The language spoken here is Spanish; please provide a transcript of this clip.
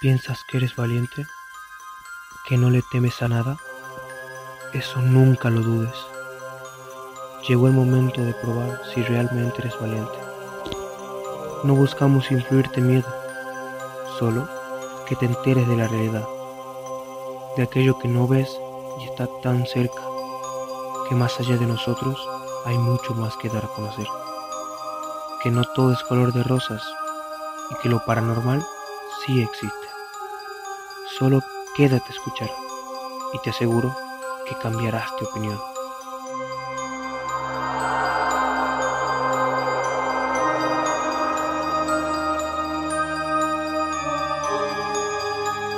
¿Piensas que eres valiente? ¿Que no le temes a nada? Eso nunca lo dudes. Llegó el momento de probar si realmente eres valiente. No buscamos influirte miedo, solo que te enteres de la realidad, de aquello que no ves y está tan cerca, que más allá de nosotros hay mucho más que dar a conocer. Que no todo es color de rosas y que lo paranormal sí existe. Solo quédate a escuchar y te aseguro que cambiarás de opinión.